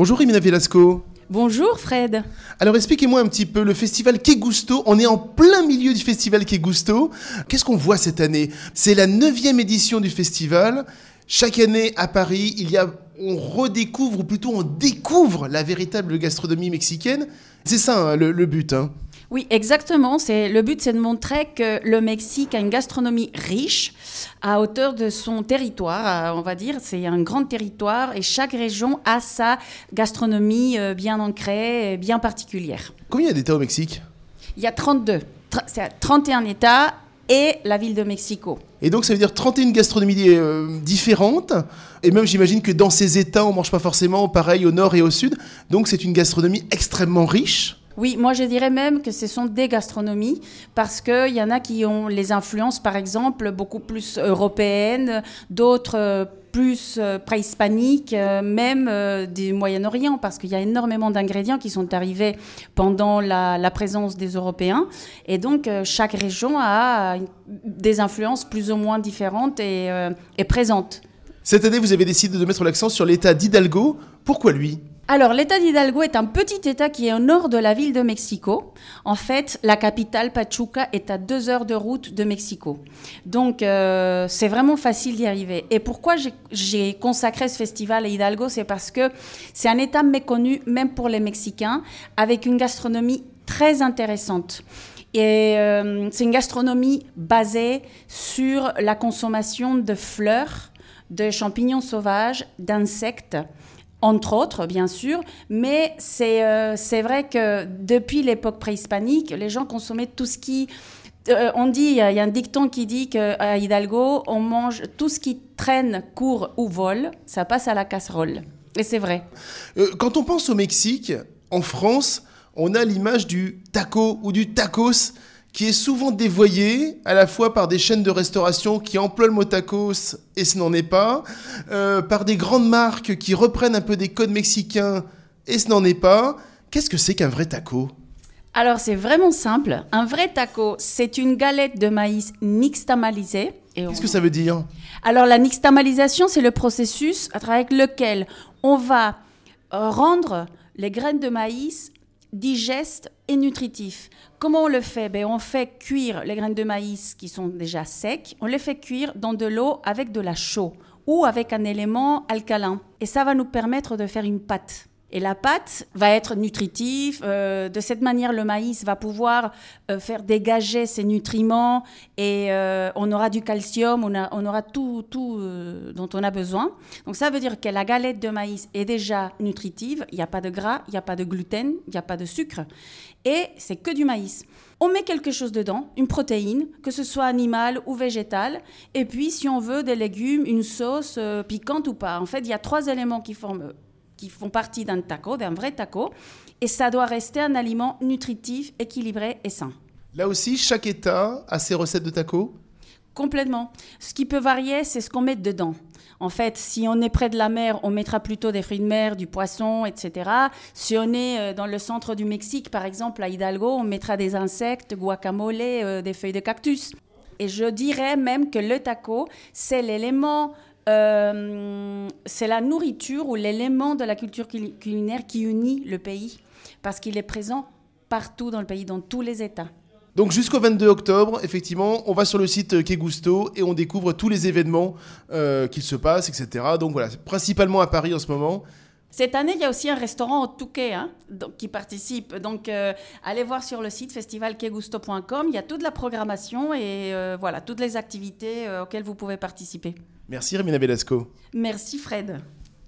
Bonjour Rimina Velasco. Bonjour Fred. Alors expliquez-moi un petit peu le festival Que Gusto. On est en plein milieu du festival Que Gusto. Qu'est-ce qu'on voit cette année? C'est la neuvième édition du festival. Chaque année à Paris, il y a, on redécouvre, ou plutôt on découvre la véritable gastronomie mexicaine. C'est ça hein, le, but. Hein. Oui, exactement. C'est le but, c'est de montrer que le Mexique a une gastronomie riche à hauteur de son territoire, on va dire. C'est un grand territoire et chaque région a sa gastronomie euh, bien ancrée, bien particulière. Combien il y a d'États au Mexique? Il y a 32. C'est 31 États et la ville de Mexico. Et donc ça veut dire 31 gastronomies euh, différentes. Et même j'imagine que dans ces États, on ne mange pas forcément pareil au nord et au sud. Donc c'est une gastronomie extrêmement riche. Oui, moi je dirais même que ce sont des gastronomies parce qu'il y en a qui ont les influences, par exemple, beaucoup plus européennes, d'autres euh, plus euh, préhispaniques, euh, même du Moyen-Orient, parce qu'il y a énormément d'ingrédients qui sont arrivés pendant la, présence des Européens. Et donc, chaque région a des influences plus ou moins différentes et, et présentes. Cette année, vous avez décidé de mettre l'accent sur l'état d'Hidalgo. Pourquoi lui? Alors, l'État d'Hidalgo est un petit État qui est au nord de la ville de Mexico. En fait, la capitale, Pachuca, est à deux heures de route de Mexico. Donc, euh, c'est vraiment facile d'y arriver. Et pourquoi j'ai consacré ce festival à Hidalgo C'est parce que c'est un État méconnu, même pour les Mexicains, avec une gastronomie très intéressante. Et euh, c'est une gastronomie basée sur la consommation de fleurs, de champignons sauvages, d'insectes entre autres, bien sûr, mais euh, c'est vrai que depuis l'époque préhispanique, les gens consommaient tout ce qui... Euh, on dit, il y, a un dicton qui dit qu'à Hidalgo, on mange tout ce qui traîne, court ou vole, ça passe à la casserole. Et c'est vrai. Euh, quand on pense au Mexique, en France, on a l'image du taco ou du tacos qui est souvent dévoyé à la fois par des chaînes de restauration qui emploient le mot tacos et ce n'en est pas, euh, par des grandes marques qui reprennent un peu des codes mexicains et ce n'en est pas. Qu'est-ce que c'est qu'un vrai taco? Alors c'est vraiment simple. Un vrai taco, c'est une galette de maïs nixtamalisée. Qu'est-ce que ça veut dire? Alors la nixtamalisation, c'est le processus à travers lequel on va rendre les graines de maïs digeste et nutritif. Comment on le fait? Ben, On fait cuire les graines de maïs qui sont déjà secs, on les fait cuire dans de l'eau avec de la chaux ou avec un élément alcalin. Et ça va nous permettre de faire une pâte. Et la pâte va être nutritive. Euh, de cette manière, le maïs va pouvoir euh, faire dégager ses nutriments et euh, on aura du calcium, on, aura tout, tout dont on a besoin. Donc ça veut dire que la galette de maïs est déjà nutritive. Il n'y a pas de gras, il n'y a pas de gluten, il n'y a pas de sucre. Et c'est que du maïs. On met quelque chose dedans, une protéine, que ce soit animale ou végétale. Et puis, si on veut des légumes, une sauce piquante ou pas. En fait, il y a trois éléments qui forment qui font partie d'un taco, d'un vrai taco, et ça doit rester un aliment nutritif, équilibré et sain. Là aussi, chaque État a ses recettes de taco Complètement. Ce qui peut varier, c'est ce qu'on met dedans. En fait, si on est près de la mer, on mettra plutôt des fruits de mer, du poisson, etc. Si on est euh, dans le centre du Mexique, par exemple, à Hidalgo, on mettra des insectes, guacamole, euh, des feuilles de cactus. Et je dirais même que le taco, c'est l'élément euh, c'est la nourriture ou l'élément de la culture culinaire qui unit le pays, parce qu'il est présent partout dans le pays, dans tous les États. Donc jusqu'au 22 octobre, effectivement, on va sur le site Kegusto et on découvre tous les événements euh, qu'il se passe, etc. Donc voilà, principalement à Paris en ce moment. Cette année, il y a aussi un restaurant au Touquet hein, qui participe. Donc, euh, allez voir sur le site festivalkegusto.com. Il y a toute la programmation et voilà toutes les activités auxquelles vous pouvez participer. Merci Remina Velasco. Merci Fred.